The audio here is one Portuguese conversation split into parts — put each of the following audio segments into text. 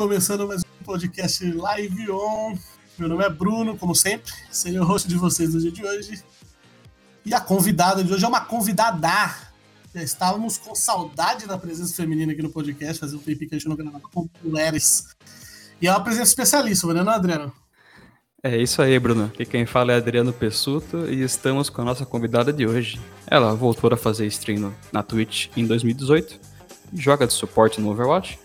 Começando mais um podcast Live On. Meu nome é Bruno, como sempre, serei o host de vocês no dia de hoje. E a convidada de hoje é uma convidada. Já estávamos com saudade da presença feminina aqui no podcast, fazia um tempinho que a gente não gravava com mulheres. E é uma presença especialíssima, né, Adriano? É isso aí, Bruno. Aqui quem fala é Adriano Pessuto e estamos com a nossa convidada de hoje. Ela voltou a fazer stream na Twitch em 2018, joga de suporte no Overwatch,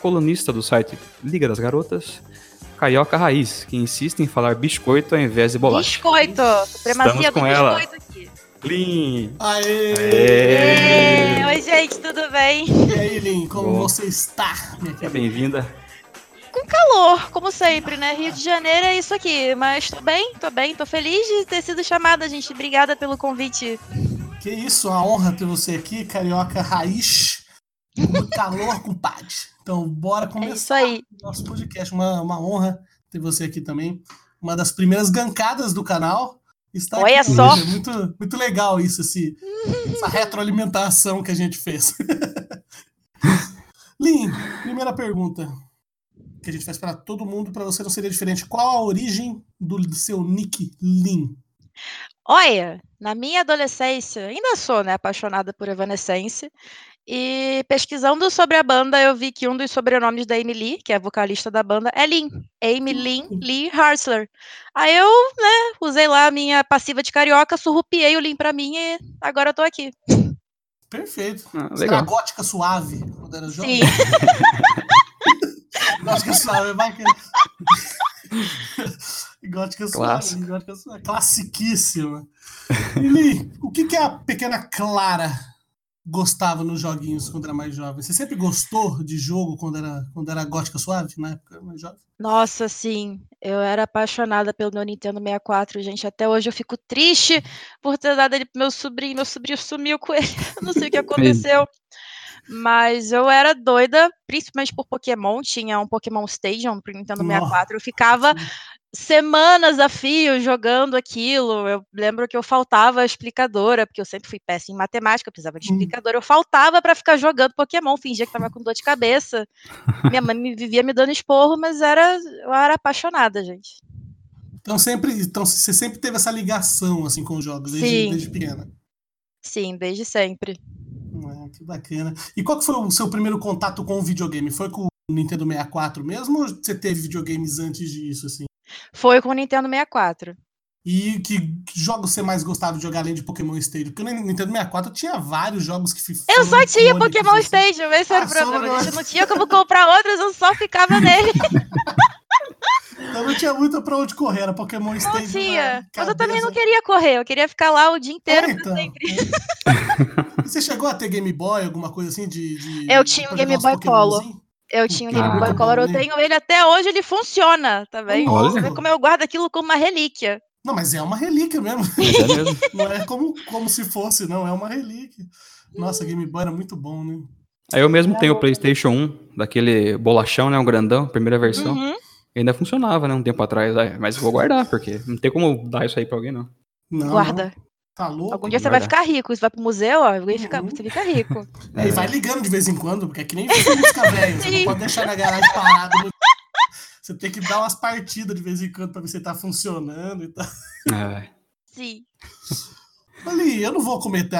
colunista do site Liga das Garotas, carioca raiz, que insiste em falar biscoito ao invés de bolacha. Biscoito! Supremacia Estamos com do ela. biscoito aqui. Lin! Aê! Aê! Oi, gente, tudo bem? E aí, Lin, como Boa. você está, minha Seja querida? bem-vinda. Com calor, como sempre, né? Rio de Janeiro é isso aqui. Mas tô bem, tô bem, tô feliz de ter sido chamada, gente. Obrigada pelo convite. Que isso, uma honra ter você aqui, carioca raiz, muito calor, compadre. Então, bora É começar isso aí. o nosso podcast. Uma, uma honra ter você aqui também. Uma das primeiras gancadas do canal. Está Olha aqui só. É muito, muito legal isso, esse, essa retroalimentação que a gente fez. Lin, primeira pergunta que a gente faz para todo mundo, para você não seria diferente. Qual a origem do seu nick Lin? Olha, na minha adolescência, ainda sou, né, apaixonada por Evanescence. E pesquisando sobre a banda, eu vi que um dos sobrenomes da Amy Lee, que é a vocalista da banda, é Lynn. Amy Lynn Lee Harsler. Aí eu, né, usei lá a minha passiva de carioca, surrupiei o Lynn pra mim e agora eu tô aqui. Perfeito. Ah, Você era legal. gótica suave quando era jovem? Sim. Gótica suave, vai que... Gótica suave, Clássico. gótica suave, classiquíssima. Lili, o que, que a pequena Clara gostava nos joguinhos quando era mais jovem? Você sempre gostou de jogo quando era, quando era gótica suave, na época mais jovem? Nossa, sim. Eu era apaixonada pelo meu Nintendo 64, gente. Até hoje eu fico triste por ter dado ele pro meu sobrinho. Meu sobrinho sumiu com ele. Eu não sei o que aconteceu. Mas eu era doida, principalmente por Pokémon. Tinha um Pokémon Stadium pro Nintendo Nossa. 64. Eu ficava semanas a fio jogando aquilo. Eu lembro que eu faltava a explicadora, porque eu sempre fui péssima em matemática, eu precisava de Hum. explicadora. Eu faltava pra ficar jogando Pokémon, fingia que tava com dor de cabeça. Minha mãe me vivia me dando esporro, mas era, eu era apaixonada, gente. Então, sempre, então você sempre teve essa ligação assim, com os jogos, desde, Sim. desde pequena. Sim, desde sempre. Ah, que bacana. E qual foi o seu primeiro contato com o videogame? Foi com o Nintendo 64 mesmo ou você teve videogames antes disso, assim? Foi com o Nintendo 64. E que, que jogos você mais gostava de jogar além de Pokémon Stadium? Porque no Nintendo 64 tinha vários jogos que fi- Eu só tinha Pokémon assim. Stadium, esse era Ah, o só problema. gente. Eu não tinha como comprar outros, eu só ficava nele. Então não tinha muito pra onde correr, era Pokémon Não Stadium. tinha. na Mas eu também não queria correr, eu queria ficar lá o dia inteiro É, pra então. sempre. E você chegou a ter Game Boy, alguma coisa assim de. de Eu tinha um Game Boy? Color. Eu tinha um Ah, Game Boy muito Color, eu tenho ele até hoje, ele funciona, tá vendo? Olha. Você vê como eu guardo aquilo como uma relíquia. Não, mas é uma relíquia mesmo. É mesmo. Não é como, como se fosse, não. É uma relíquia. Nossa, Game Boy era muito bom, né? Aí eu mesmo tenho o PlayStation 1, daquele bolachão, né? Um grandão, primeira versão. Uhum. E ainda funcionava, né? Um tempo atrás. Mas eu vou guardar, porque não tem como dar isso aí pra alguém, não. Não, Guarda. não. Tá louco? Algum dia você vai ficar rico. Você vai pro museu, ó, alguém fica, Uhum. você fica rico. É, e vai ligando de vez em quando, porque é que nem música velha. Você não pode deixar na garagem parado. no- Você tem que dar umas partidas de vez em quando pra ver se tá funcionando e tal. É. Sim. Ali, eu não vou cometer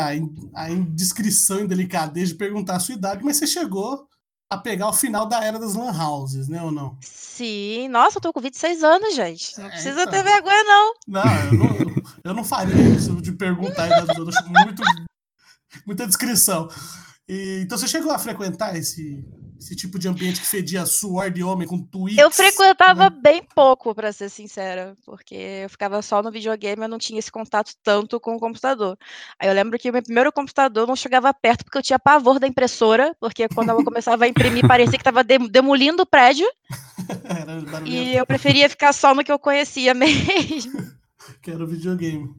a indiscrição e delicadeza de perguntar a sua idade, mas você chegou a pegar o final da era das lan houses, né ou não? Sim. Nossa, eu tô com 26 anos, gente. Não É, precisa então. ter vergonha, não. Não, eu não, eu não faria isso de perguntar a idade dos outros. Acho muito, muita descrição. E, então você chegou a frequentar esse, esse tipo de ambiente que fedia suor de homem com tweets? Eu frequentava né? bem pouco, pra ser sincera, porque eu ficava só no videogame, eu não tinha esse contato tanto com o computador. Aí eu lembro que o meu primeiro computador não chegava perto porque eu tinha pavor da impressora, porque quando ela começava a imprimir parecia que estava demolindo o prédio, e eu preferia ficar só no que eu conhecia mesmo. Que era o videogame.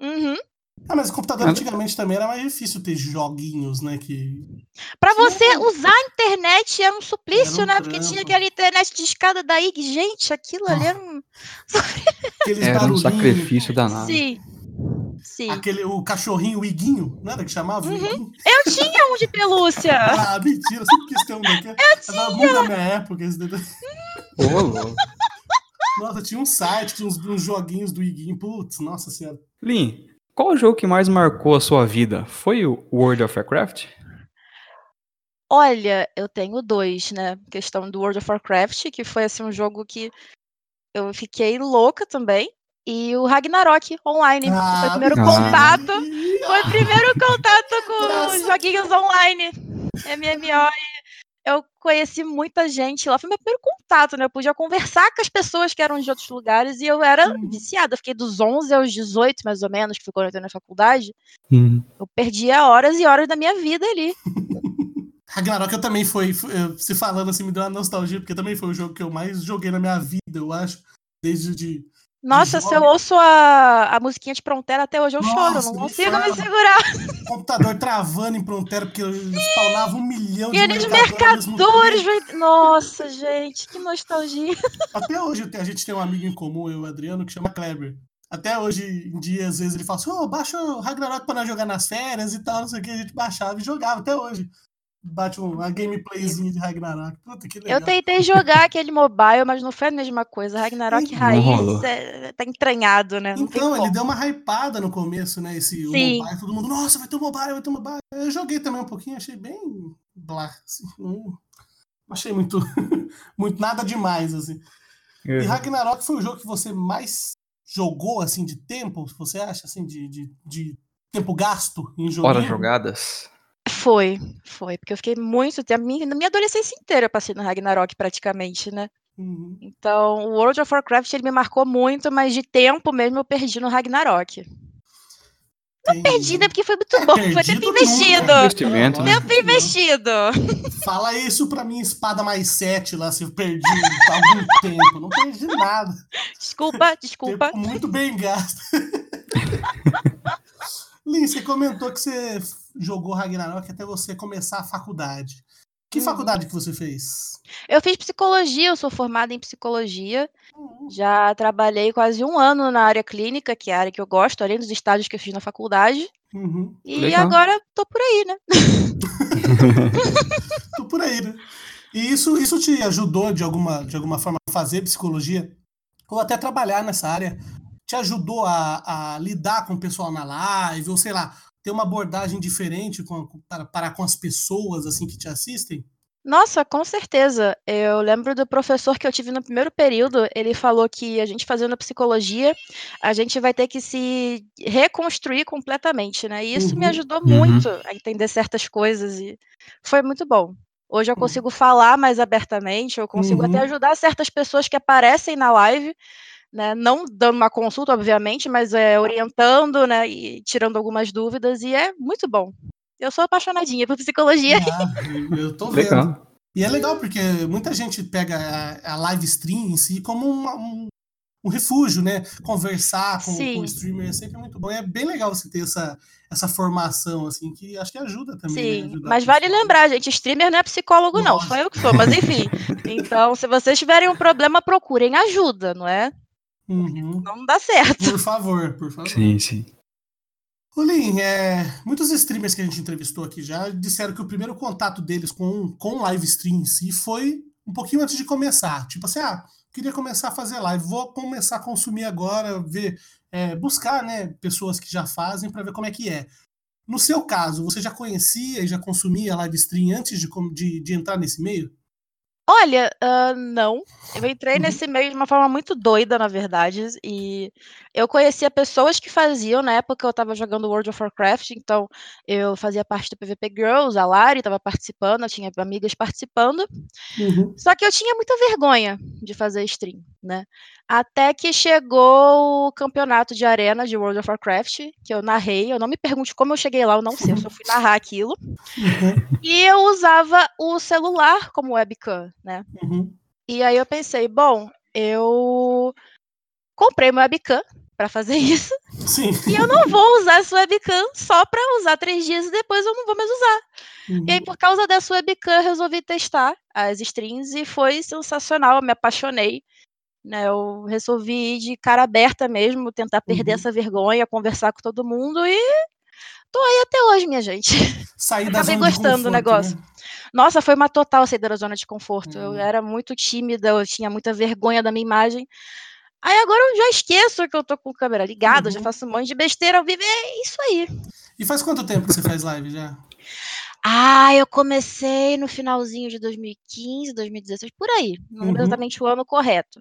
Uhum. Ah, mas o computador Ah, antigamente também era mais difícil ter joguinhos, né? Que... Pra Tinha- você usar a internet era um suplício, Era um né? Porque tinha aquela internet de escada daí, que, gente, aquilo ali era um. Aqueles Era um sacrifício danado. Sim. Sim. Aquele, o cachorrinho, o Iguinho, não era que chamava? Uhum. Eu tinha um de pelúcia. Ah, mentira, sempre quis ter um daquele. Eu muito da minha época. Esse. Ô, louco. Nossa, tinha um site, tinha uns, uns joguinhos do Iguinho. Putz, nossa senhora. Lin, qual o jogo que mais marcou a sua vida? Foi o World of Warcraft? Olha, eu tenho dois, né? Questão do World of Warcraft, que foi assim um jogo que eu fiquei louca também. E o Ragnarok Online. que foi o Ah, primeiro Ah. contato. Foi o primeiro contato com os joguinhos online. MMO. Eu conheci muita gente lá. Foi meu primeiro contato, né? Eu podia conversar com as pessoas que eram de outros lugares e eu era Uhum. viciada. Eu fiquei dos 11 aos 18, mais ou menos, que foi quando eu entrei na faculdade. Hum. Eu perdia horas e horas da minha vida ali. Ragnarok eu também foi, se falando assim, me deu uma nostalgia, porque também foi o jogo que eu mais joguei na minha vida, eu acho. Desde de. Nossa, se eu ouço a, a musiquinha de Frontera até hoje, eu choro. Nossa, Não nem consigo me segurar. computador travando em Frontera, porque eu spawnava um milhão de E eles mercadores. mesmo Nossa, gente, que nostalgia. Até hoje a gente tem um amigo em comum, eu e o Adriano, que chama Kleber. Até hoje em dia, às vezes, ele fala assim: Ô, baixa o Ragnarok pra nós jogar nas férias e tal, não sei o que. A gente baixava e jogava até hoje. Bate um- uma gameplayzinha de Ragnarok. Puta que legal. Eu tentei jogar aquele mobile, mas não foi a mesma coisa. Ragnarok Raiz é, tá entranhado, né? Não Então, ele deu uma hypada no começo, né? Esse o Sim. mobile, todo mundo, nossa, vai ter um mobile, vai ter um mobile. Eu joguei também um pouquinho, achei bem blá, assim, não achei muito, muito nada demais, assim. Uhum. E Ragnarok foi o jogo que você mais jogou, assim, de tempo, você acha, assim, de, de, de tempo gasto em jogo? Horas jogadas. Foi, foi. Porque eu fiquei muito tempo. minha- Na minha adolescência inteira eu passei no Ragnarok praticamente, né? Uhum. Então, o World of Warcraft ele me marcou muito, mas de tempo mesmo eu perdi no Ragnarok. Tem- Perdi, né? Porque foi muito É, bom. Foi perdido tempo nunca. investido. Investimento, né? Tempo investido. Fala isso pra minha espada mais sete lá, se eu perdi há algum tempo. Não perdi nada. Desculpa, desculpa. Tempo muito bem gasto. Lin, você comentou que você jogou Ragnarok até você começar a faculdade. Que Uhum. faculdade que você fez? Eu fiz psicologia, eu sou formada em psicologia. Já trabalhei quase um ano na área clínica, que é a área que eu gosto, além dos estágios que eu fiz na faculdade. Uhum. E Legal. agora tô por aí, né? Tô por aí, né? E isso, isso te ajudou de alguma, de alguma forma a fazer psicologia? Ou até trabalhar nessa área? Te ajudou a, a lidar com o pessoal na live? Ou sei lá, ter uma abordagem diferente com, para, para com as pessoas assim que te assistem? Nossa, com certeza. Eu lembro do professor que eu tive no primeiro período, ele falou que a gente fazendo psicologia, a gente vai ter que se reconstruir completamente, né? E isso me Uhum. ajudou Uhum. muito a entender certas coisas e foi muito bom. Hoje eu Uhum. consigo falar mais abertamente, eu consigo até Uhum. ajudar certas pessoas que aparecem na live, né? Não dando uma consulta, obviamente, mas é, orientando, né? E tirando algumas dúvidas, e é muito bom. Eu sou apaixonadinha por psicologia. Ah, eu tô vendo. Legal. E é legal porque muita gente pega a, a live stream em si como uma- um, um refúgio, né? Conversar com, com o streamer é sempre muito bom. E é bem legal você ter essa, essa formação, assim, que acho que ajuda também. né? Sim, Ajudar mas vale lembrar, gente, streamer não é psicólogo, não, só eu que sou, mas enfim. Então, se vocês tiverem um problema, procurem ajuda, não é? Uhum. Não dá certo. Por favor, por favor. Sim, sim. Olin, é, muitos streamers que a gente entrevistou aqui já disseram que o primeiro contato deles com, com live stream em si foi um pouquinho antes de começar. Tipo assim, ah, queria começar a fazer live, vou começar a consumir agora, ver, é, buscar né, pessoas que já fazem para ver como é que é. No seu caso, você já conhecia e já consumia live stream antes de, de, de entrar nesse meio? Olha, ah, não. Eu entrei Uhum. nesse meio de uma forma muito doida, na verdade, e eu conhecia pessoas que faziam, na época eu estava jogando World of Warcraft, então eu fazia parte do PVP Girls, a Lari estava participando, eu tinha amigas participando, Uhum. Só que eu tinha muita vergonha de fazer stream, né? Até que chegou o campeonato de arena de World of Warcraft, que eu narrei. Eu não me pergunte como eu cheguei lá, eu não sei, eu só fui narrar aquilo. Uhum. E eu usava o celular como webcam, né? Uhum. E aí eu pensei, bom, eu comprei uma webcam para fazer isso, Sim. e eu não vou usar essa webcam só para usar três dias e depois eu não vou mais usar. Uhum. E aí, por causa dessa webcam, eu resolvi testar as streams e foi sensacional, eu me apaixonei. Né? Eu resolvi ir de cara aberta mesmo, tentar perder Uhum. essa vergonha, conversar com todo mundo e tô aí até hoje, minha gente. Sair da Acabei zona de gostando do conforto, negócio. né? Nossa, foi uma total saída da zona de conforto. Eu Hum. era muito tímida, eu tinha muita vergonha da minha imagem. Aí agora eu já esqueço que eu tô com câmera ligada, eu já Uhum. faço um monte de besteira ao vivo, é isso aí. E faz quanto tempo que você faz live já? Ah, eu comecei no finalzinho de 2015, 2016, por aí. Não Uhum. exatamente o ano correto.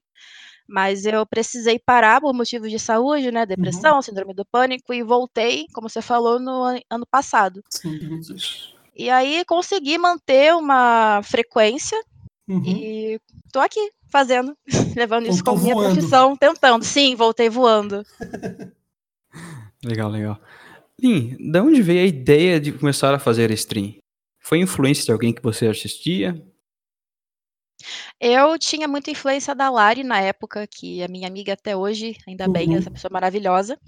Mas eu precisei parar por motivos de saúde, né? Depressão, Uhum. síndrome do pânico, e voltei, como você falou, no an- ano passado. Sim, 2018. E aí consegui manter uma frequência Uhum. e tô aqui fazendo, levando isso Voltou como minha voando. profissão, tentando. Sim, voltei voando. Legal, legal. Lin, da onde veio a ideia de começar a fazer stream? Foi influência de alguém que você assistia? Eu tinha muita influência da Lari na época, que é minha amiga até hoje, ainda bem, Uhum. essa pessoa maravilhosa.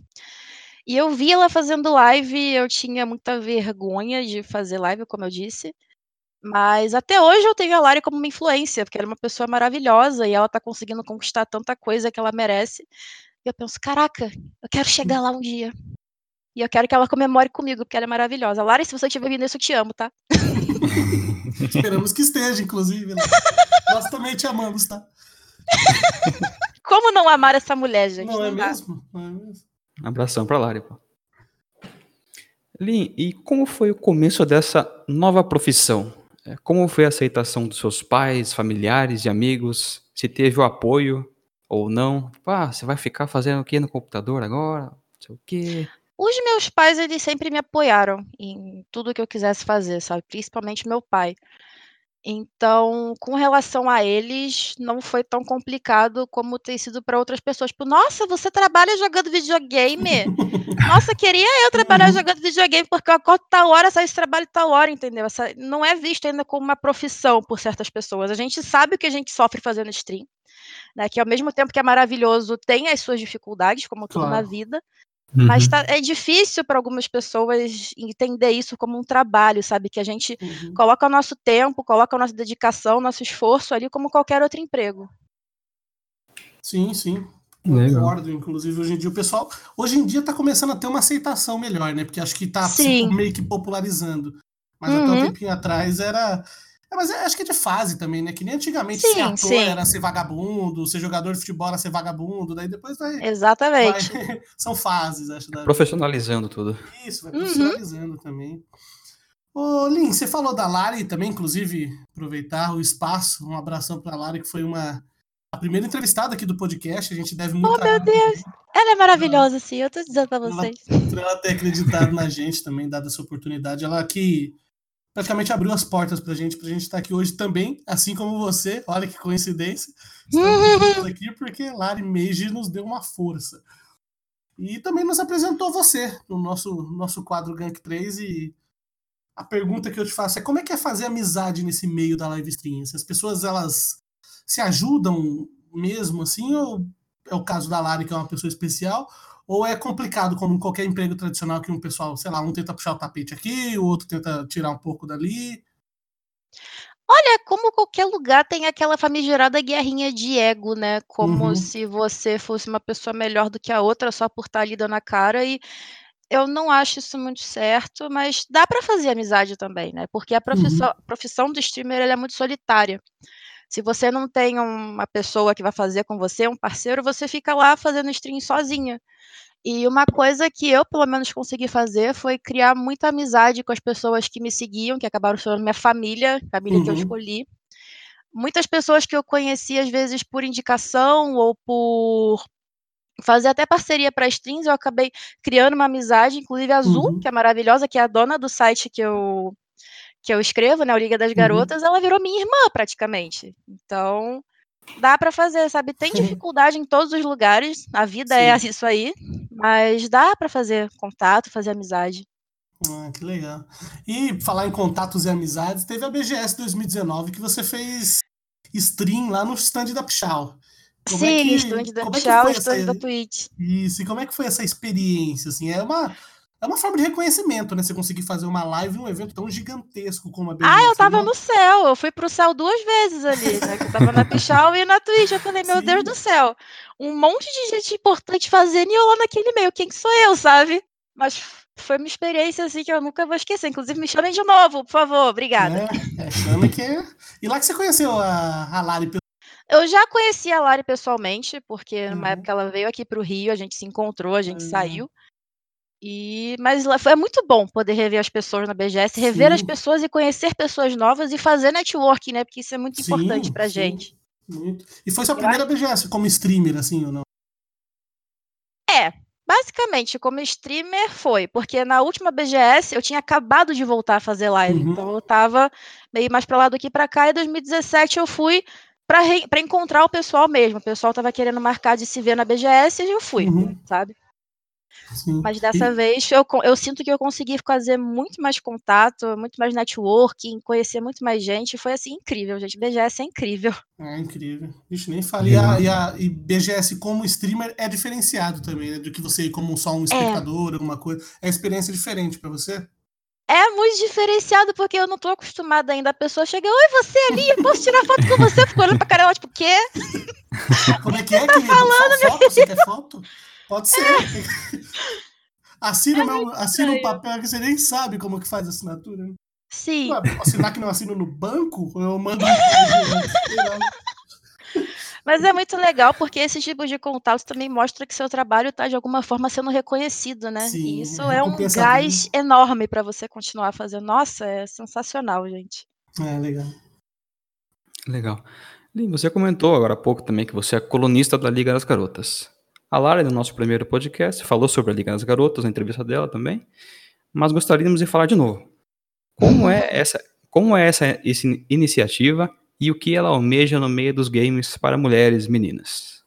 E eu vi ela fazendo live, eu tinha muita vergonha de fazer live, como eu disse. Mas até hoje eu tenho a Lari como uma influência, porque ela é uma pessoa maravilhosa e ela tá conseguindo conquistar tanta coisa que ela merece. E eu penso, caraca, eu quero chegar lá um dia. E eu quero que ela comemore comigo, porque ela é maravilhosa. Lari, se você estiver vendo isso, eu te amo, tá? Esperamos que esteja, inclusive. né? Nós também te amamos, tá? Como não amar essa mulher, gente? Não é dá. mesmo? Não é mesmo? Abração pra Lari, pô. Lin, e como foi o começo dessa nova profissão? É, Como foi a aceitação dos seus pais, familiares e amigos? Se teve o apoio ou não? Tipo, ah, você vai ficar fazendo o que no computador agora? Não sei o quê. Os meus pais, eles sempre me apoiaram em tudo que eu quisesse fazer, sabe? Principalmente meu pai. Então, com relação a eles, não foi tão complicado como tem sido para outras pessoas. Tipo, nossa, você trabalha jogando videogame? Nossa, queria eu trabalhar Uhum. jogando videogame, porque eu acordo tal hora, saio de trabalho tal hora, entendeu? Essa, não é visto ainda como uma profissão por certas pessoas. A gente sabe o que a gente sofre fazendo stream, né? Que ao mesmo tempo que é maravilhoso, tem as suas dificuldades, como tudo na Claro. Vida. Mas tá, é difícil para algumas pessoas entender isso como um trabalho, sabe? Que a gente Uhum. coloca o nosso tempo, coloca a nossa dedicação, nosso esforço ali como qualquer outro emprego. Sim, sim. Legal. Concordo, inclusive hoje em dia o pessoal, hoje em dia tá começando a ter uma aceitação melhor, né? Porque acho que tá se Sim. meio que popularizando. Mas até Uhum. um tempinho atrás era é, mas é- acho que é de fase também, né? Que nem antigamente ser Sim, ator sim. era ser vagabundo, ser jogador de futebol era ser vagabundo, daí depois vai, vai- Exatamente. são fases, acho, da Profissionalizando tudo. Isso, vai Uhum. profissionalizando também. Ô, Lin, você falou da Lari também, inclusive, aproveitar o espaço, um abração pra Lari, que foi uma a primeira entrevistada aqui do podcast, a gente deve muito Oh, meu Deus. Ela é maravilhosa, sim, eu tô dizendo pra Ela- vocês. por ela ter acreditado na gente também, dado essa oportunidade. Ela que praticamente abriu as portas pra gente, pra gente estar aqui hoje também, assim como você. Olha que coincidência. Estamos aqui porque Lari Meiji nos deu uma força. E também nos apresentou você no nosso, nosso quadro Gank 3 e a pergunta que eu te faço é como é que é fazer amizade nesse meio da live stream? Se as pessoas elas se ajudam mesmo assim ou é o caso da Lari que é uma pessoa especial ou é complicado como em qualquer emprego tradicional que um pessoal, sei lá, um tenta puxar o tapete aqui, o outro tenta tirar um pouco dali. Olha, como qualquer lugar tem aquela famigerada guerrinha de ego, né? Como Uhum. se você fosse uma pessoa melhor do que a outra só por estar ali dando a cara. E eu não acho isso muito certo, mas dá pra fazer amizade também, né? Porque a profissão, a profissão do streamer ela é muito solitária. Se você não tem uma pessoa que vai fazer com você, um parceiro, você fica lá fazendo stream sozinha. E uma coisa que eu, pelo menos, consegui fazer foi criar muita amizade com as pessoas que me seguiam, que acabaram sendo minha família, família que eu Uhum. escolhi. Muitas pessoas que eu conheci, às vezes, por indicação ou por fazer até parceria para streams, eu acabei criando uma amizade, inclusive a Azul, Uhum. que é maravilhosa, que é a dona do site que eu, que eu escrevo, né, o Liga das Uhum. Garotas, ela virou minha irmã, praticamente. Então, dá pra fazer, sabe? Tem dificuldade em todos os lugares, a vida é Sim. isso aí, mas dá pra fazer contato, fazer amizade. Ah, que legal. E falar em contatos e amizades, teve a BGS 2019 que você fez stream lá no stand da Pichal. Como é Sim, que- stand da como é e stand essa- da Twitch. Isso, e como é que foi essa experiência? Assim, é uma. É uma forma de reconhecimento, né? Você conseguir fazer uma live num evento tão gigantesco como a BGS. Ah, eu tava no céu. Eu fui pro céu duas vezes ali, né? Eu tava na Pichal e na Twitch. Eu falei, meu Sim. Deus do céu. Um monte de gente importante fazendo e eu lá naquele meio. Quem que sou eu, sabe? Mas foi uma experiência assim que eu nunca vou esquecer. Inclusive, me chamem de novo, por favor. Obrigada. É, é chama que. E lá que você conheceu a, a Lari eu já conheci a Lari pessoalmente, porque numa uhum. época ela veio aqui para o Rio, a gente se encontrou, a gente uhum. saiu. E, mas foi muito bom poder rever as pessoas na BGS, rever sim. as pessoas e conhecer pessoas novas e fazer networking, né? Porque isso é muito sim, importante pra sim. gente. Muito. E foi sua primeira BGS como streamer, assim, ou não? É, basicamente, como streamer foi, porque na última BGS eu tinha acabado de voltar a fazer live, uhum. então eu tava meio mais pra lá do que pra cá, e em 2017 eu fui para encontrar o pessoal mesmo. O pessoal tava querendo marcar de se ver na BGS e eu fui, uhum. sabe? Sim. Mas dessa e... vez eu, eu sinto que eu consegui fazer muito mais contato, muito mais networking, conhecer muito mais gente. Foi assim incrível, gente. BGS é incrível. É incrível. Vixe, nem falei. Uhum. E, a, e, BGS como streamer é diferenciado também, né? Do que você como só um é. espectador, é. alguma coisa. É experiência diferente para você? É muito diferenciado, porque eu não tô acostumada ainda. A pessoa chega, oi, você ali, eu posso tirar foto com você? Fico olhando pra cara, tipo, o quê? Como é que é, tá falando, foto? Você quer foto? Pode ser. É. Assina, é meu, assina um papel que você nem sabe como que faz a assinatura. Né? Sim. assinar que não assino no banco, eu mando. Mas é muito legal porque esse tipo de contato também mostra que seu trabalho está de alguma forma sendo reconhecido, né? Sim, e isso é um gás enorme para você continuar fazendo. Nossa, é sensacional, gente. É legal. Legal. Lin, você comentou agora há pouco também que você é colunista da Liga das Garotas. A Lara, no nosso primeiro podcast, falou sobre a Liga das Garotas, na entrevista dela também, mas gostaríamos de falar de novo. Como é essa, como é essa, essa iniciativa e o que ela almeja no meio dos games para mulheres meninas?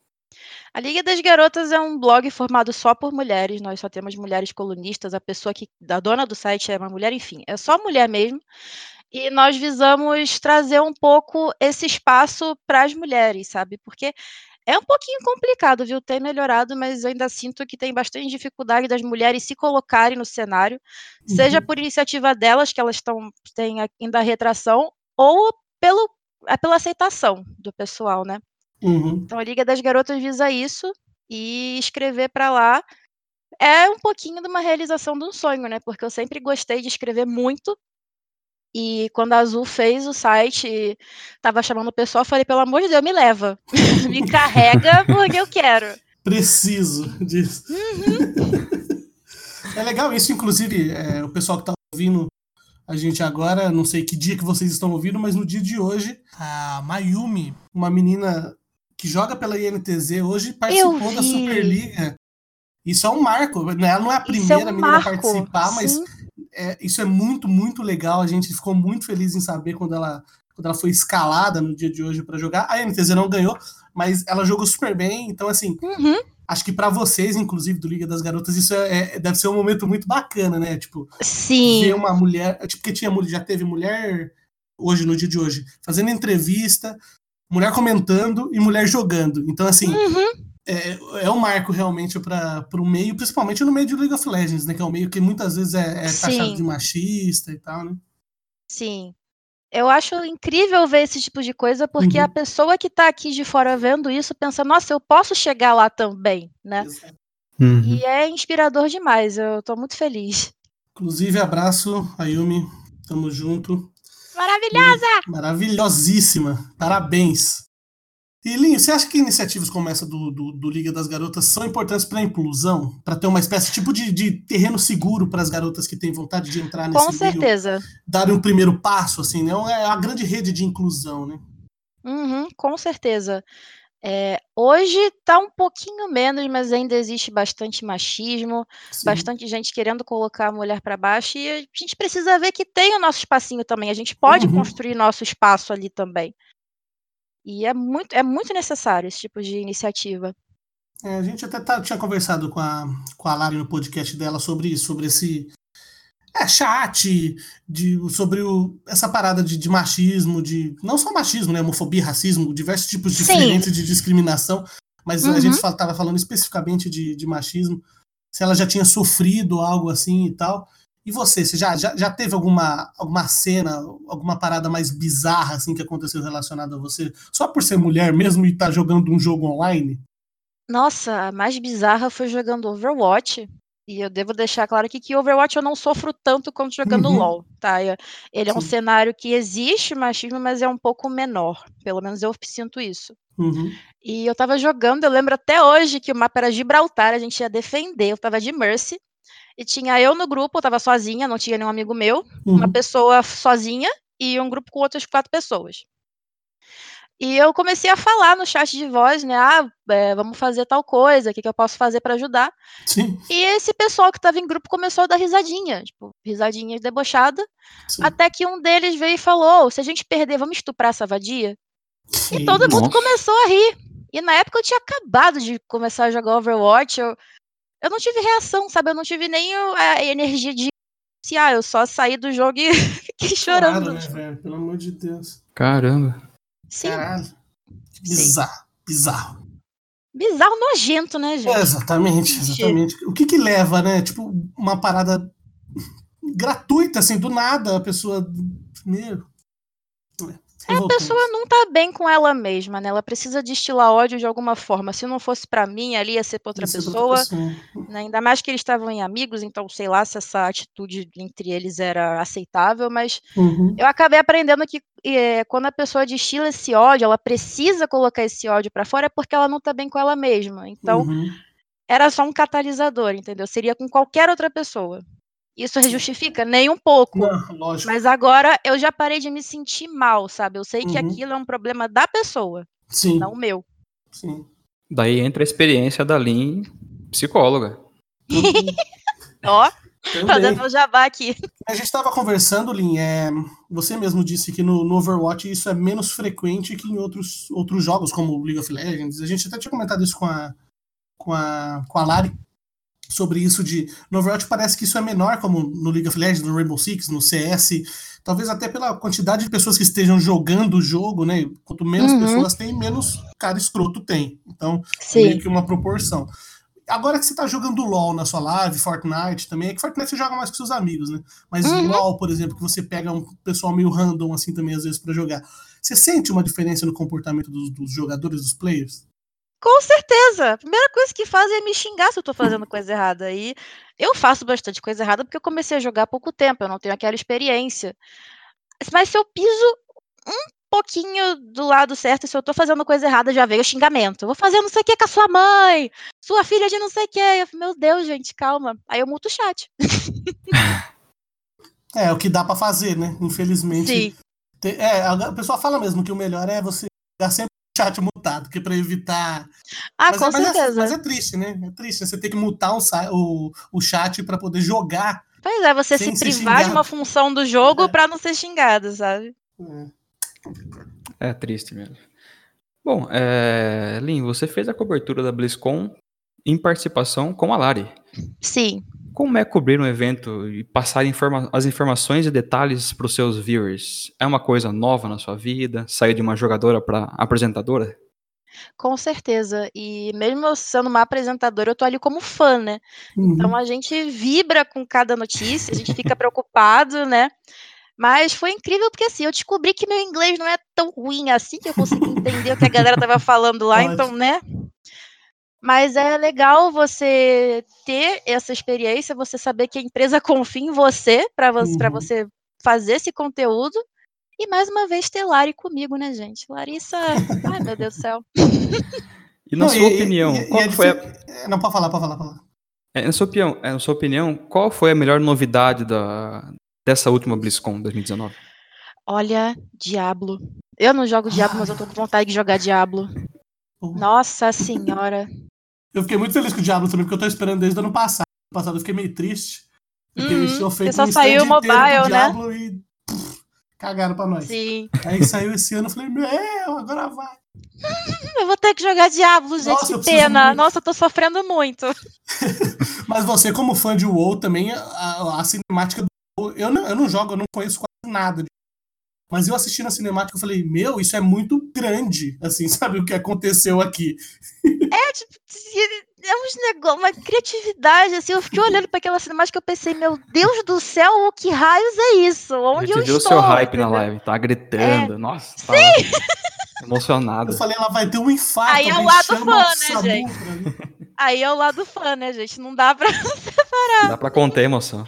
A Liga das Garotas é um blog formado só por mulheres, nós só temos mulheres colunistas, a pessoa que, a dona do site é uma mulher, enfim, é só mulher mesmo. E nós visamos trazer um pouco esse espaço para as mulheres, sabe? Porque é um pouquinho complicado, viu? Tem melhorado, mas eu ainda sinto que tem bastante dificuldade das mulheres se colocarem no cenário, uhum. seja por iniciativa delas, que elas estão têm ainda retração, ou pelo, é pela aceitação do pessoal, né? Uhum. Então a Liga das Garotas visa isso e escrever para lá é um pouquinho de uma realização de um sonho, né? Porque eu sempre gostei de escrever muito e quando a Azul fez o site, tava chamando o pessoal, eu falei, pelo amor de Deus, me leva. me carrega porque eu quero. Preciso disso. Uhum. é legal isso, inclusive, é, o pessoal que tá ouvindo a gente agora, não sei que dia que vocês estão ouvindo, mas no dia de hoje, a Mayumi, uma menina que joga pela INTZ hoje, participou da Superliga. Isso é um marco. Né? Ela não é a primeira é um menina marco. a participar, Sim. mas é, isso é muito, muito legal. A gente ficou muito feliz em saber quando ela, quando ela foi escalada no dia de hoje para jogar. A NTZ não ganhou, mas ela jogou super bem. Então, assim, uhum. acho que para vocês, inclusive, do Liga das Garotas, isso é, é, deve ser um momento muito bacana, né? Tipo, Sim. ver uma mulher. Tipo, que tinha, já teve mulher hoje, no dia de hoje, fazendo entrevista, mulher comentando e mulher jogando. Então, assim. Uhum é, é um marco realmente para o meio, principalmente no meio de League of Legends, né? Que é um meio que muitas vezes é, é taxado de machista e tal, né? Sim. Eu acho incrível ver esse tipo de coisa, porque uhum. a pessoa que está aqui de fora vendo isso pensa, nossa, eu posso chegar lá também, né? Uhum. E é inspirador demais, eu estou muito feliz. Inclusive, abraço, Ayumi, tamo junto. Maravilhosa! E maravilhosíssima, parabéns. E Linho, você acha que iniciativas como essa do, do, do Liga das Garotas são importantes para a inclusão? Para ter uma espécie tipo de, de terreno seguro para as garotas que têm vontade de entrar nesse Com certeza. darem um primeiro passo, assim, né? É a grande rede de inclusão, né? Uhum, com certeza. É, hoje está um pouquinho menos, mas ainda existe bastante machismo, Sim. bastante gente querendo colocar a mulher para baixo, e a gente precisa ver que tem o nosso espacinho também. A gente pode uhum. construir nosso espaço ali também. E é muito, é muito necessário esse tipo de iniciativa. É, a gente até tá, tinha conversado com a, com a Lari no podcast dela sobre isso, sobre esse é, chat, de, sobre o, essa parada de, de, machismo, de não só machismo, né, homofobia, racismo, diversos tipos diferentes Sim. de discriminação, mas uhum. a gente estava falando especificamente de, de machismo. se ela já tinha sofrido algo assim e tal. E você, você já, já, já teve alguma, alguma cena, alguma parada mais bizarra assim que aconteceu relacionada a você? Só por ser mulher mesmo e estar tá jogando um jogo online? Nossa, a mais bizarra foi jogando Overwatch. E eu devo deixar claro aqui que Overwatch eu não sofro tanto quanto jogando uhum. LoL, tá? Ele é um cenário que existe machismo, mas é um pouco menor. Pelo menos eu sinto isso. Uhum. E eu tava jogando, eu lembro até hoje que o mapa era Gibraltar, a gente ia defender, eu tava de Mercy. E tinha eu no grupo, eu tava sozinha, não tinha nenhum amigo meu, uhum. uma pessoa sozinha e um grupo com outras quatro pessoas. E eu comecei a falar no chat de voz, né? Ah, é, vamos fazer tal coisa, o que, que eu posso fazer para ajudar? Sim. E esse pessoal que estava em grupo começou a dar risadinha, tipo, risadinha debochada. Sim. Até que um deles veio e falou: se a gente perder, vamos estuprar essa vadia? Sim. E todo mundo Nossa. começou a rir. E na época eu tinha acabado de começar a jogar Overwatch, eu, eu não tive reação, sabe? Eu não tive nem a energia de. Ah, eu só saí do jogo e fiquei chorando. Claro, né, velho? Pelo amor de Deus. Caramba. Sim. Caralho. Bizarro, bizarro. Bizarro nojento, né, gente? É, exatamente, exatamente. O que que leva, né? Tipo, uma parada gratuita, assim, do nada, a pessoa. Meu. É, a pessoa não tá bem com ela mesma, né? Ela precisa destilar ódio de alguma forma. Se não fosse para mim, ali ia ser pra outra, pessoa. Né? Ainda mais que eles estavam em amigos, então sei lá se essa atitude entre eles era aceitável, mas uhum. eu acabei aprendendo que é, quando a pessoa destila esse ódio, ela precisa colocar esse ódio para fora é porque ela não tá bem com ela mesma. Então, uhum. era só um catalisador, entendeu? Seria com qualquer outra pessoa. Isso justifica? Nem um pouco. Não, lógico. Mas agora eu já parei de me sentir mal, sabe? Eu sei que uhum. aquilo é um problema da pessoa, Sim. não meu. Sim. Daí entra a experiência da Lin, psicóloga. Ó, fazendo o jabá aqui. A gente estava conversando, Lin, é, você mesmo disse que no, no, Overwatch isso é menos frequente que em outros, outros jogos, como League of Legends. A gente até tinha comentado isso com a, com a, com a Lari, sobre isso de no Overwatch parece que isso é menor como no League of Legends, no Rainbow Six, no CS, talvez até pela quantidade de pessoas que estejam jogando o jogo, né? Quanto menos uhum. pessoas tem, menos cara escroto tem. Então, Sim. é meio que uma proporção. Agora que você tá jogando LoL na sua live, Fortnite também, é que Fortnite você joga mais com seus amigos, né? Mas uhum. LoL, por exemplo, que você pega um pessoal meio random assim também às vezes para jogar. Você sente uma diferença no comportamento dos, dos jogadores, dos players? Com certeza. A primeira coisa que fazem é me xingar se eu tô fazendo coisa errada. E eu faço bastante coisa errada porque eu comecei a jogar há pouco tempo, eu não tenho aquela experiência. Mas se eu piso um pouquinho do lado certo, se eu tô fazendo coisa errada, já veio o xingamento. Vou fazer não sei o que com a sua mãe, sua filha de não sei o que. Eu, meu Deus, gente, calma. Aí eu muto o chat. É, o que dá para fazer, né? Infelizmente. Sim. É, a pessoa fala mesmo que o melhor é você sempre chat mutado, que é para evitar. Ah, mas, com é, mas certeza. É, mas é triste, né? É triste. Você ter que mutar o, o, o chat para poder jogar. Pois é, você se privar de uma função do jogo é. para não ser xingado, sabe? É. é triste mesmo. Bom, é... Lin, você fez a cobertura da BlizzCon em participação com a Lari. Sim. Como é cobrir um evento e passar informa as informações e detalhes para os seus viewers? É uma coisa nova na sua vida? Sair de uma jogadora para apresentadora? Com certeza. E mesmo eu sendo uma apresentadora, eu tô ali como fã, né? Uhum. Então a gente vibra com cada notícia, a gente fica preocupado, né? Mas foi incrível porque assim, eu descobri que meu inglês não é tão ruim assim que eu consegui entender o que a galera tava falando lá, então, né? Mas é legal você ter essa experiência, você saber que a empresa confia em você para você, uhum. você fazer esse conteúdo. E mais uma vez ter Lari comigo, né, gente? Larissa, ai meu Deus do céu. E na não, sua e, opinião, e, qual e foi a... É, não, pode falar, pode falar, pode falar. É, na, sua opinião, é, na sua opinião, qual foi a melhor novidade da, dessa última BlizzCon 2019? Olha, Diablo. Eu não jogo Diablo, mas eu tô com vontade de jogar Diablo. Nossa senhora. Eu fiquei muito feliz com o Diablo também, porque eu tô esperando desde o ano passado. No passado eu fiquei meio triste. Porque uhum, eles tinham feito só um saiu o mobile, né? E pff, cagaram pra nós. Sim. Aí saiu esse ano, eu falei, meu, agora vai. Eu vou ter que jogar Diablo, gente, Nossa, que pena. Muito. Nossa, eu tô sofrendo muito. Mas você, como fã de WoW, também, a, a cinemática do WoW, eu não, eu não jogo, eu não conheço quase nada. Mas eu assisti na cinemática, eu falei, meu, isso é muito grande, assim, sabe o que aconteceu aqui? É, tipo, é uns negócios, uma criatividade, assim, eu fiquei olhando para aquela cinemática e eu pensei, meu Deus do céu, o que raios é isso? Onde eu viu estou? o seu hype na live, tá gritando, é. nossa, tá emocionado. Eu falei, ela vai ter um infarto. Aí é o lado fã, né, gente? Aí é o lado fã, né, gente? Não dá pra separar. Não dá pra conter emoção.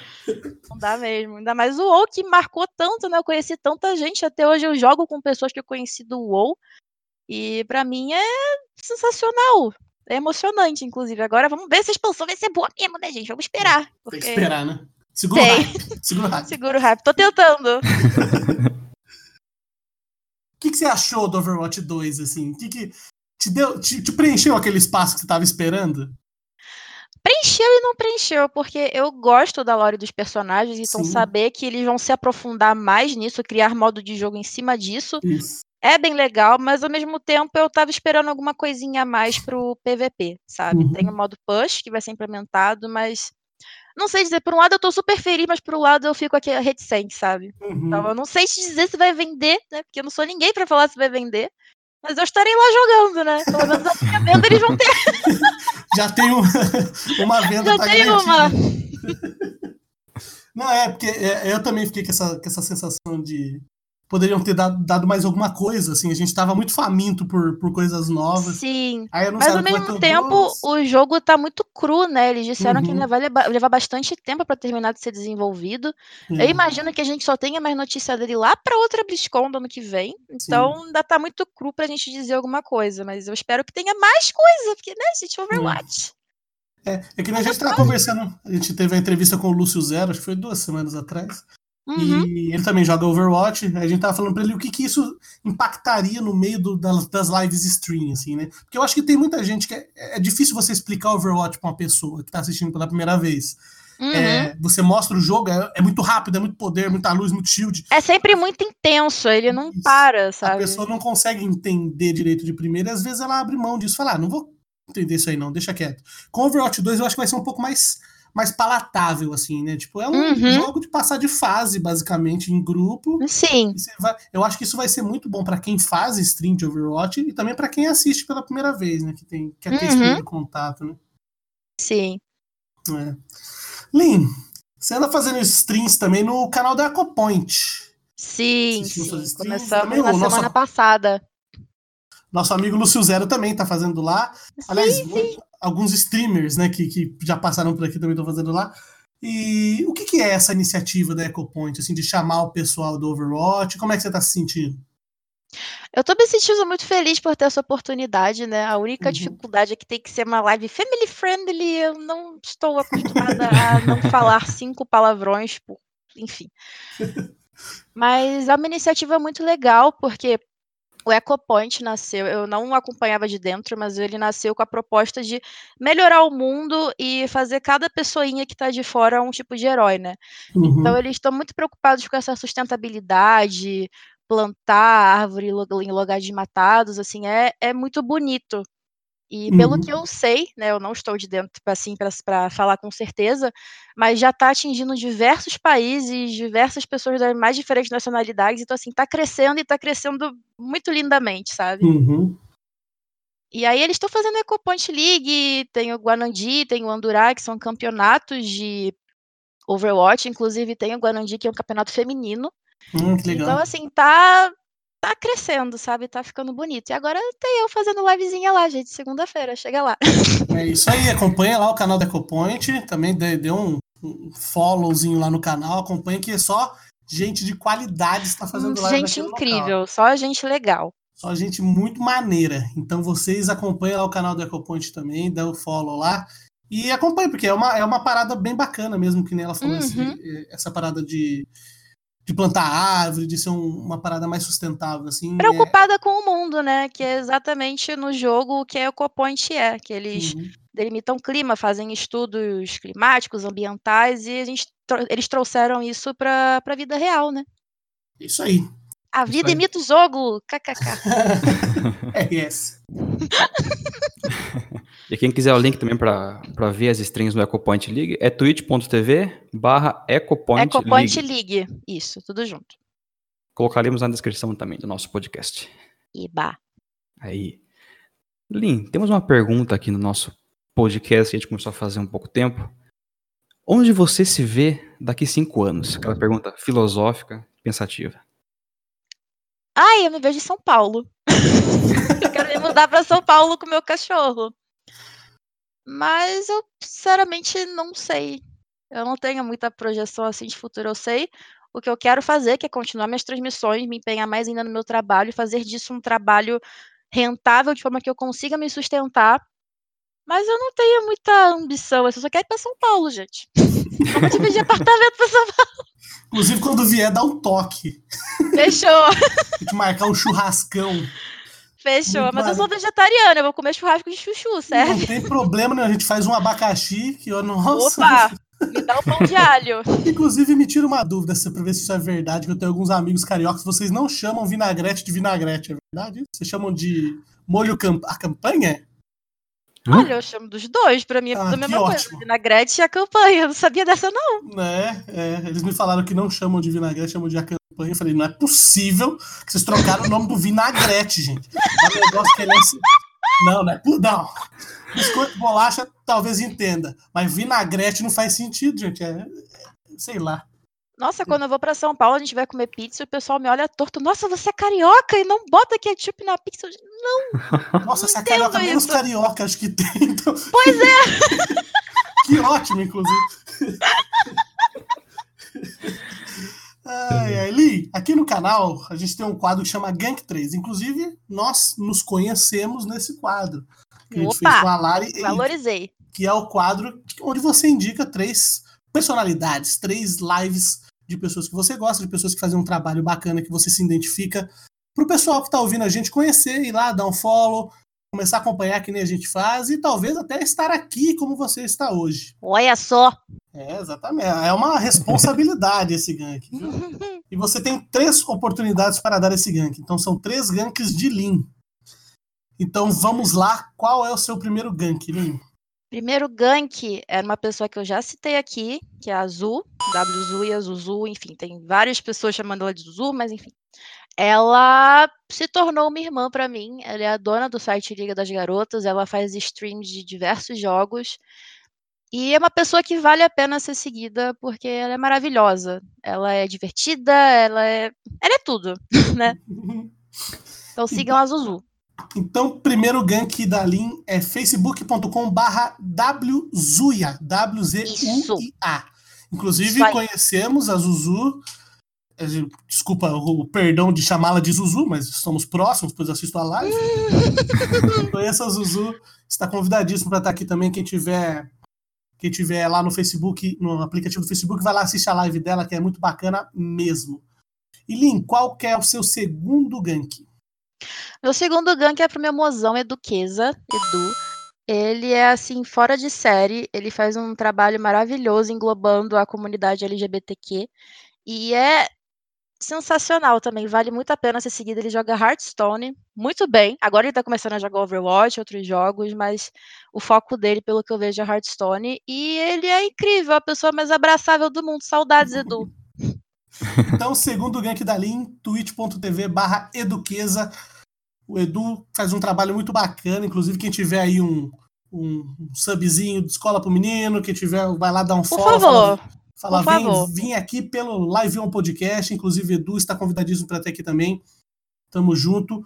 Não dá mesmo. Ainda mais o WoW que marcou tanto, né? Eu conheci tanta gente. Até hoje eu jogo com pessoas que eu conheci do WoW. E pra mim é sensacional. É emocionante, inclusive. Agora vamos ver se a expansão vai ser boa mesmo, né, gente? Vamos esperar. Porque... Tem que esperar, né? Segura o hype. Segura o hype. Segura o hype. Tô tentando. O que, que, você achou do Overwatch 2, assim? O que, que te, deu, te, te preencheu aquele espaço que você estava esperando? Preencheu e não preencheu, porque eu gosto da lore dos personagens, então Sim. saber que eles vão se aprofundar mais nisso, criar modo de jogo em cima disso, Isso. é bem legal, mas ao mesmo tempo eu tava esperando alguma coisinha a mais pro PVP, sabe? Uhum. Tem o modo push que vai ser implementado, mas não sei dizer, por um lado eu tô super feliz, mas por um lado eu fico aqui reticente, sabe? Uhum. Então eu não sei te dizer se vai vender, né? Porque eu não sou ninguém para falar se vai vender. Mas eu estarei lá jogando, né? Pelo menos a minha venda eles vão ter. Já tem um, uma venda Já tá tem uma. Não, é, porque é, eu também fiquei com essa, com essa sensação de, poderiam ter dado, dado, mais alguma coisa, assim, a gente tava muito faminto por, por coisas novas. Sim. Mas ao mesmo tempo, o jogo tá muito cru, né? Eles disseram uhum. que ainda vai levar, bastante tempo para terminar de ser desenvolvido. Uhum. Eu imagino que a gente só tenha mais notícia dele lá para outra BlizzCon do ano que vem. Então Sim. ainda tá muito cru pra gente dizer alguma coisa, mas eu espero que tenha mais coisa, porque, né, gente, Overwatch. É, é que a gente tava conversando, a gente teve a entrevista com o Lúcio Zero, acho que foi duas semanas atrás. Uhum. E ele também joga Overwatch. A gente tava falando pra ele o que, que isso impactaria no meio do, das, das lives stream, assim, né? Porque eu acho que tem muita gente que é, é difícil você explicar Overwatch pra uma pessoa que tá assistindo pela primeira vez. Uhum. É, você mostra o jogo, é, é, muito rápido, é muito poder, muita luz, muito shield. É sempre muito intenso, ele não isso. para, sabe? A pessoa não consegue entender direito de primeira, e às vezes ela abre mão disso, fala, ah, não vou entender isso aí não, deixa quieto. Com Overwatch 2 eu acho que vai ser um pouco mais mais palatável, assim, né? Tipo, é um uhum. jogo de passar de fase, basicamente, em grupo. Sim. Vai, eu acho que isso vai ser muito bom para quem faz stream de Overwatch e também para quem assiste pela primeira vez, né? Que tem quer ter uhum. esse primeiro contato, né? Sim. É. Lin, você anda fazendo streams também no canal da EcoPoint. Sim, sim. Começamos também, na semana nosso... passada. Nosso amigo Lúcio Zero também tá fazendo lá. Aliás, sim, sim alguns streamers, né, que, que já passaram por aqui também estão fazendo lá. E o que, que é essa iniciativa da EcoPoint, assim, de chamar o pessoal do Overwatch? Como é que você está se sentindo? Eu tô me sentindo muito feliz por ter essa oportunidade, né? A única uhum. dificuldade é que tem que ser uma live family friendly. Eu não estou acostumada a não falar cinco palavrões, por... enfim. Mas é uma iniciativa muito legal, porque o EcoPoint nasceu, eu não acompanhava de dentro, mas ele nasceu com a proposta de melhorar o mundo e fazer cada pessoinha que está de fora um tipo de herói, né? Uhum. Então eles estão muito preocupados com essa sustentabilidade, plantar árvore em lugares de matados, assim, é, é muito bonito. E pelo uhum. que eu sei, né, eu não estou de dentro assim para falar com certeza, mas já está atingindo diversos países, diversas pessoas das mais diferentes nacionalidades, então assim, está crescendo e está crescendo muito lindamente, sabe? Uhum. E aí eles estão fazendo a EcoPoint League, tem o Guanandi, tem o Andurá, que são campeonatos de Overwatch, inclusive tem o Guanandi, que é um campeonato feminino. Hum, então, assim, tá tá crescendo, sabe? Tá ficando bonito. E agora tem eu fazendo livezinha lá, gente, segunda-feira, chega lá. É isso aí, acompanha lá o canal da EcoPoint, também dê, um, um followzinho lá no canal, acompanha que é só gente de qualidade está fazendo live Gente incrível, local. só gente legal. Só gente muito maneira. Então vocês acompanham lá o canal do EcoPoint também, dá o follow lá. E acompanhe, porque é uma, é uma parada bem bacana mesmo, que nem ela falou, uhum. esse, essa parada de de plantar árvore, de ser um, uma parada mais sustentável, assim. Preocupada é... com o mundo, né? Que é exatamente no jogo o que a EcoPoint é, que eles uhum. delimitam clima, fazem estudos climáticos, ambientais, e a gente, eles trouxeram isso para a vida real, né? Isso aí. A vida imita o jogo, kkk. é, yes. E quem quiser o link também para ver as streams no EcoPoint League é twitch.tv barra EcoPoint, EcoPoint League. League. Isso, tudo junto. Colocaremos na descrição também do nosso podcast. Iba. Aí. Lin, temos uma pergunta aqui no nosso podcast que a gente começou a fazer há um pouco tempo. Onde você se vê daqui cinco anos? Aquela pergunta filosófica, pensativa. Ai, eu me vejo em São Paulo. eu quero me mudar para São Paulo com meu cachorro. Mas eu, sinceramente, não sei. Eu não tenho muita projeção assim de futuro. Eu sei o que eu quero fazer, que é continuar minhas transmissões, me empenhar mais ainda no meu trabalho, fazer disso um trabalho rentável de forma que eu consiga me sustentar. Mas eu não tenho muita ambição, eu só quero ir pra São Paulo, gente. Vamos dividir apartamento pra São Paulo. Inclusive, quando vier, dá um toque. Fechou. Tem que marcar um churrascão. Fechou. Muito Mas eu sou barato. vegetariana, eu vou comer churrasco de chuchu, certo? Não tem problema, né? A gente faz um abacaxi, que eu, nossa. Opa! Me dá o pão de alho. Inclusive, me tira uma dúvida pra ver se isso é verdade, que eu tenho alguns amigos cariocas, vocês não chamam vinagrete de vinagrete, é verdade? Vocês chamam de molho camp a campanha? Hã? Olha, eu chamo dos dois, pra mim é Ah, tudo a que mesma coisa. ótimo. Vinagrete e a campanha. Eu não sabia dessa, não. Né? É, eles me falaram que não chamam de vinagrete, chamam de a campanha. Eu falei, não é possível que vocês trocaram o nome do vinagrete, gente. É um negócio que ele é assim- Não, não é. Não. Biscoito bolacha, talvez entenda. Mas vinagrete não faz sentido, gente. É, é- sei lá. Nossa, quando eu vou pra São Paulo, a gente vai comer pizza e o pessoal me olha torto. Nossa, você é carioca e não bota ketchup na pizza. Digo, Nossa, Não essa é carioca menos isso. carioca, acho que tem. Então... Pois é. Que ótimo, inclusive. Ai, aqui no canal a gente tem um quadro que chama Gank 3. Inclusive, nós nos conhecemos nesse quadro. Que a gente Opa, fez com a Lari, e- Valorizei. que é o quadro onde você indica três personalidades, três lives de pessoas que você gosta, de pessoas que fazem um trabalho bacana, que você se identifica, pro pessoal que tá ouvindo a gente conhecer, ir lá, dar um follow, começar a acompanhar que nem a gente faz e talvez até estar aqui como você está hoje. Olha só. É, exatamente. É uma responsabilidade esse gank. E você tem três oportunidades para dar esse gank. Então são três ganks de Lean. Então vamos lá. Qual é o seu primeiro gank, Lean? Primeiro gank era uma pessoa que eu já citei aqui, que é a Azul, WZU e a Zuzu, enfim, tem várias pessoas chamando ela de Zuzu, mas enfim. Ela se tornou uma irmã pra mim. Ela é a dona do site Liga das Garotas, ela faz streams de diversos jogos. E é uma pessoa que vale a pena ser seguida porque ela é maravilhosa. Ela é divertida, ela é. Ela é tudo, né? Então sigam a Zuzu. Então, primeiro gank da Lean é facebook.com barra wzuia, W-Z-U-I-A. Inclusive, conhecemos a Zuzu. Gente- Desculpa o perdão de chamá-la de Zuzu, mas somos próximos, pois assisto a live. Conheça a Zuzu, está convidadíssimo para estar aqui também. Quem tiver, quem tiver lá no Facebook, no aplicativo do Facebook, vai lá assistir a live dela, que é muito bacana mesmo. E Lin, qual que é o seu segundo gank? Meu segundo gank é pro meu mozão Eduqueza, Edu. Ele é assim, fora de série, ele faz um trabalho maravilhoso englobando a comunidade LGBTQ e é sensacional também, vale muito a pena ser seguido. Ele joga Hearthstone muito bem. Agora ele tá começando a jogar Overwatch, outros jogos, mas o foco dele, pelo que eu vejo, é Hearthstone e ele é incrível, a pessoa mais abraçável do mundo. Saudades, Edu. Então, segundo gank da Lean, twitch.tv barra eduqueza. O Edu faz um trabalho muito bacana, inclusive quem tiver aí um, um, um subzinho de escola pro menino, quem tiver, vai lá dar um Por follow, favor. fala, por vem, favor. vim aqui pelo Live On Podcast, inclusive Edu está convidadíssimo para ter aqui também. Tamo junto.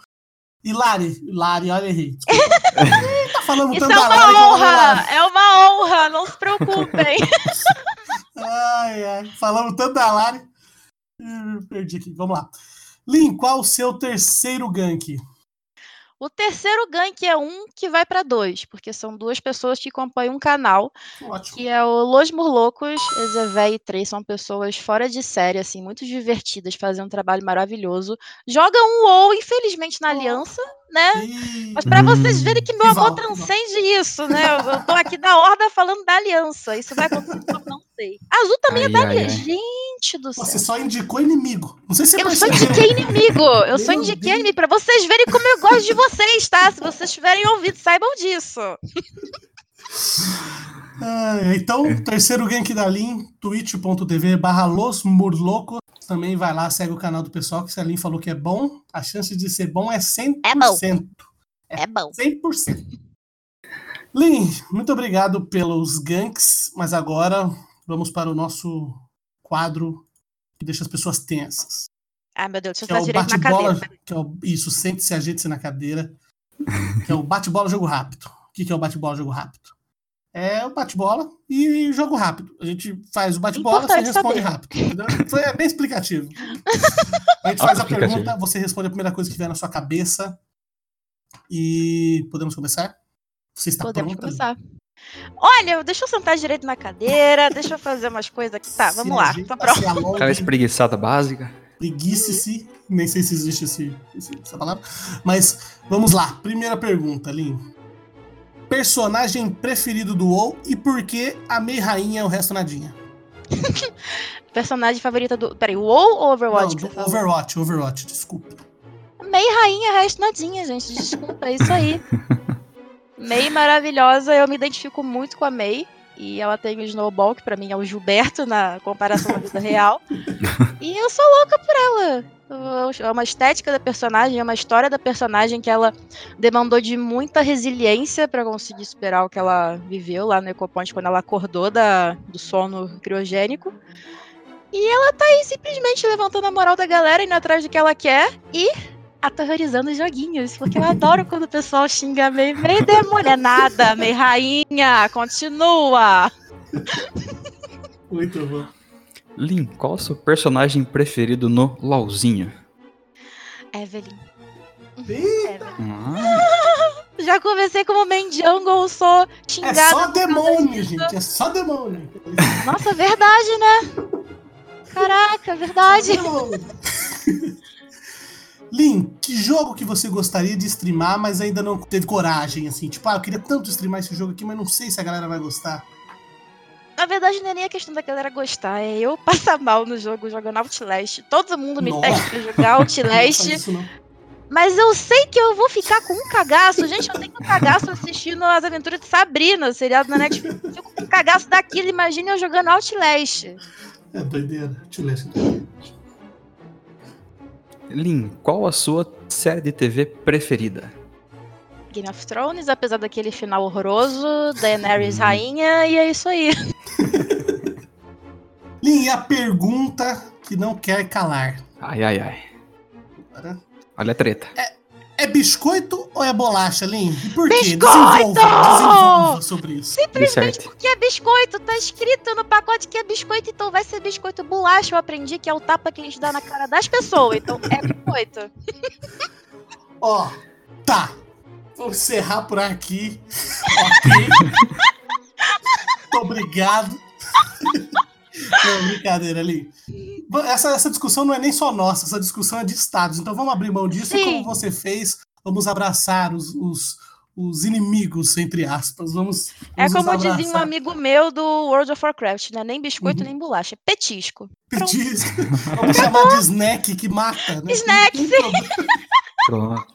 E Lari, Lari, olha aí. desculpa. tá falando Isso tanto é uma Lari. honra! É uma honra, não se preocupem. Ai, ai. Falamos tanto da Lari. Ih, Perdi aqui. Vamos lá. Lin, qual o seu terceiro gank? O terceiro gank é um que vai para dois, porque são duas pessoas que acompanham um canal, Ótimo. que é o Los Murlocos, Ezevé e Três, são pessoas fora de série, assim, muito divertidas, fazem um trabalho maravilhoso. Jogam um WoW, infelizmente, na Oh. Aliança, né? Mas para vocês Hum, verem que meu amor transcende isso, né? Eu, eu tô aqui da Horda falando da Aliança. Isso vai acontecer, não sei. Azul também é Ai, da ai, ai. Gente do céu. Você só indicou inimigo. Não sei se você Eu só percebeu. indiquei inimigo. Eu só Meu indiquei Deus. inimigo. Pra vocês verem como eu gosto de vocês, tá? Se vocês tiverem ouvido, saibam disso. Ah, então, terceiro gank da Lin, twitch.tv barra Los Murlocos. também vai lá, segue o canal do pessoal, que se a Lin falou que é bom, a chance de ser bom é 100%. É bom. É bom. 100%. Lin, muito obrigado pelos ganks, mas agora vamos para o nosso quadro que deixa as pessoas tensas. Ai, meu Deus, deixa eu Que é direito na bate-bola. cadeira. que é o- Isso, sente-se, ajeite-se na cadeira. Que é o bate-bola jogo rápido. O que que é o bate-bola jogo rápido? É o bate-bola e jogo rápido. A gente faz o bate-bola, você responde saber. rápido. entendeu? Foi é bem explicativo. A gente faz a pergunta, você responde a primeira coisa que vier na sua cabeça. E podemos começar? Você está Podemos pronta? começar. Olha, deixa eu sentar direito na cadeira, deixa eu fazer umas coisas aqui. Tá, vamos lá, tô pronto. Aquela espreguiçada básica. Preguice-se. Nem sei se existe esse, essa palavra. Mas vamos lá. Primeira pergunta, Lin. Personagem preferido do WoW e por que a Mei Rainha é o resto nadinha? Personagem favorita do. Peraí, WoW ou Overwatch? Não, do? Overwatch, Overwatch, desculpa. Mei rainha, resto nadinha, gente. Desculpa, é isso aí. Mei maravilhosa, eu me identifico muito com a Mei. E ela tem o Snowball, que pra mim é o Gilberto na comparação da vida real. E eu sou louca por ela. É uma estética da personagem, é uma história da personagem que ela demandou de muita resiliência pra conseguir superar o que ela viveu lá no Ecoponte quando ela acordou da, do sono criogênico. E ela tá aí simplesmente levantando a moral da galera, indo atrás do que ela quer e aterrorizando os joguinhos, porque eu adoro quando o pessoal xinga meio, meio demônio. É nada, meio rainha, continua. Muito bom. Lin, qual o seu personagem preferido no LOLzinho? Evelyn. Evelyn. Ah, Já comecei como main jungle, sou É xingada. só por causa demônio, gente. É só demônio. Nossa, verdade, né? Caraca, verdade. Lin, que jogo que você gostaria de streamar, mas ainda não teve coragem, assim? Tipo, ah, eu queria tanto streamar esse jogo aqui, mas não sei se a galera vai gostar. Na verdade, não é nem a questão da galera gostar, é eu passar mal no jogo jogando Outlast. Todo mundo me Nossa. pede pra jogar Outlast. faz isso, não. Mas eu sei que eu vou ficar com um cagaço. Gente, eu tenho um cagaço assistindo as aventuras de Sabrina, o seriado na Netflix. Eu fico com um cagaço daquilo. Imagina eu jogando Outlast. É doideira. Eu ler isso. Lin, qual a sua série de TV preferida? Game of Thrones, apesar daquele final horroroso, Daenerys rainha, e é isso aí. Lin, e a pergunta que não quer calar. Ai, ai, ai. Agora, Olha a treta. É biscoito ou é bolacha, Lin? E por quê? Biscoito! Desenvolva, desenvolva sobre isso. Simplesmente porque é biscoito. Tá escrito no pacote que é biscoito, então vai ser biscoito bolacha. Eu aprendi que é o tapa que a gente dá na cara das pessoas. Então é biscoito. Ó, tá. Vou encerrar por aqui. ok. Muito obrigado. Não, brincadeira ali. Essa, essa discussão não é nem só nossa, essa discussão é de estados. Então vamos abrir mão disso e Sim. como você fez, vamos abraçar os, os, os inimigos, entre aspas. Vamos, É vamos como nos dizia um amigo meu do World of Warcraft, né? Nem biscoito, Uhum. nem bolacha. É petisco. Petisco. Vamos chamar de snack que mata, né? Snack, problema. Pronto.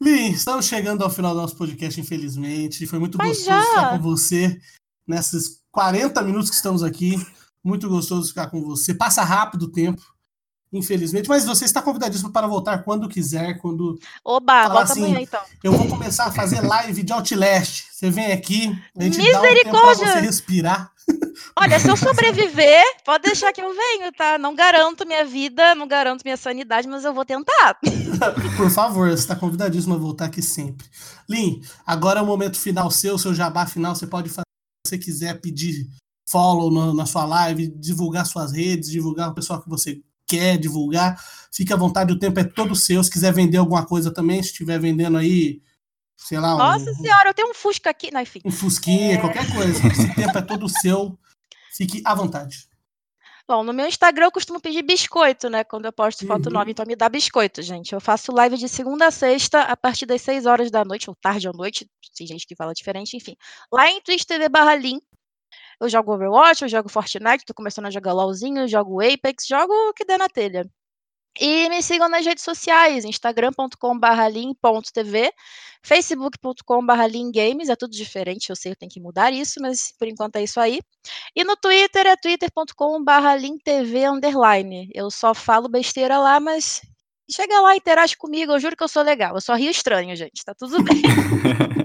Lin, estamos chegando ao final do nosso podcast, infelizmente. Foi muito Mas gostoso já. ficar com você nesses 40 minutos que estamos aqui. Muito gostoso ficar com você. Passa rápido o tempo, infelizmente. Mas você está convidadíssimo para voltar quando quiser. Quando Oba, volta assim, amanhã então. eu vou começar a fazer live de Outlast. Você vem aqui, a gente dá um tempo para Misericórdia! você respirar. Olha, se eu sobreviver, pode deixar que eu venho, tá? Não garanto minha vida, não garanto minha sanidade, mas eu vou tentar. Por favor, você está convidadíssimo a voltar aqui sempre. Lin, agora é o momento final seu, seu jabá final. Você pode fazer você quiser pedir follow no- na sua live, divulgar suas redes, divulgar o pessoal que você quer divulgar. Fique à vontade, o tempo é todo seu. Se quiser vender alguma coisa também, se estiver vendendo aí, sei lá, um, Nossa senhora, eu tenho um Fusca aqui. Não, enfim. um fusquinha, qualquer coisa. Esse tempo é todo seu. Fique à vontade. Bom, no meu Instagram eu costumo pedir biscoito, né? Quando eu posto foto Uhum. nova, então me dá biscoito, gente. Eu faço live de segunda a sexta, a partir das 6 horas da noite, ou tarde ou noite, tem gente que fala diferente, enfim. Lá em Twitch TV barra eu jogo Overwatch, eu jogo Fortnite, tô começando a jogar LOLzinho, eu jogo Apex, jogo o que der na telha. E me sigam nas redes sociais, instagram.com.br lin.tv, facebook.com.br lingames, é tudo diferente, eu sei que eu tenho que mudar isso, mas por enquanto é isso aí. E no Twitter é twitter.com.br lintv underline. Eu só falo besteira lá, mas chega lá, interage comigo, eu juro que eu sou legal. Eu só rio estranho, gente, tá tudo bem.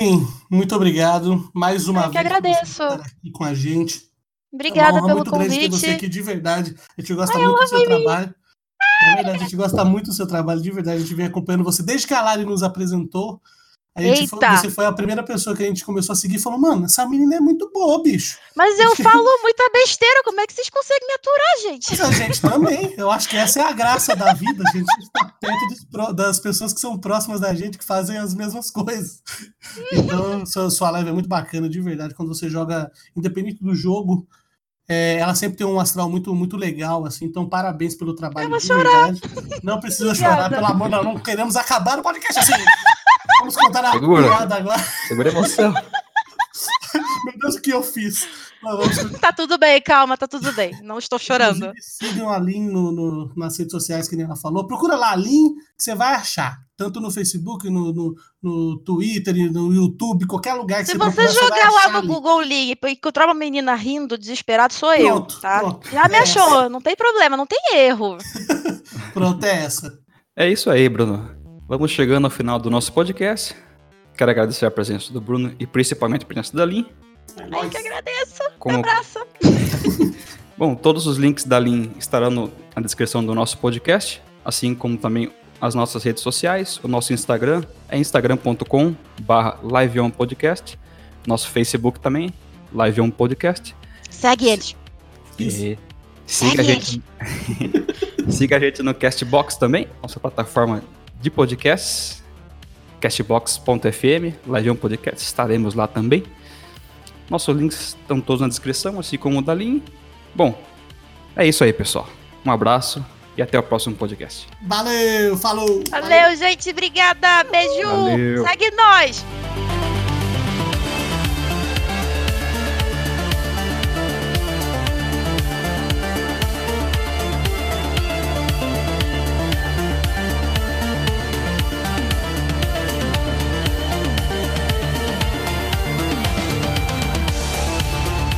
Lin, muito obrigado mais uma eu que vez agradeço. por estar aqui com a gente. Obrigada é pelo muito grande ter convite. você aqui, de verdade. A gente gosta muito do seu trabalho. É verdade, a gente gosta muito do seu trabalho, de verdade. A gente vem acompanhando você desde que a Lari nos apresentou. A gente foi, você foi a primeira pessoa que a gente começou a seguir e falou: Mano, essa menina é muito boa, bicho. Mas eu falo muita besteira, como é que vocês conseguem me aturar, gente? Mas a gente também. Eu acho que essa é a graça da vida. A gente está perto das pessoas que são próximas da gente, que fazem as mesmas coisas. Então, sua, sua live é muito bacana, de verdade. Quando você joga, independente do jogo, é, ela sempre tem um astral muito, muito legal, assim. Então, parabéns pelo trabalho, Eu vou de chorar. verdade. Não precisa chorar, pelo amor, nós não queremos acabar o podcast assim. Vamos contar a Segura. piada agora. Segura a emoção. Meu Deus, o que eu fiz? Vamos Tá tudo bem, calma, tá tudo bem. Não estou chorando. Sigam a Lin no, no- nas redes sociais, que nem ela falou. Procura lá a Lin, que você vai achar. Tanto no Facebook, no, no, no Twitter, no YouTube, qualquer lugar que Se você você procurar, vai jogar lá no Lin. Google Link e encontrar uma menina rindo, desesperado, sou Pronto, eu, tá? pronto. Já me É achou, não tem problema, não tem erro. Pronto, é essa. É isso aí, Bruno. Vamos chegando ao final do nosso podcast. Quero agradecer a presença do Bruno e principalmente a presença da Lin. Nóis. que agradeço. Como Abraço. Bom, todos os links da Lin estarão no- na descrição do nosso podcast, assim como também as nossas redes sociais. O nosso Instagram é instagram.com barra liveonpodcast. Nosso Facebook também, liveonpodcast. Segue eles. Isso. E siga a gente. siga a gente no Castbox também, nossa plataforma de podcasts. Castbox.fm, Live On Podcast, estaremos lá também. Nossos links estão todos na descrição, assim como o da Lin. Bom, é isso aí, pessoal. Um abraço e até o próximo podcast. Valeu, falou. Valeu, gente. Obrigada. Beijo. Valeu. Segue nós.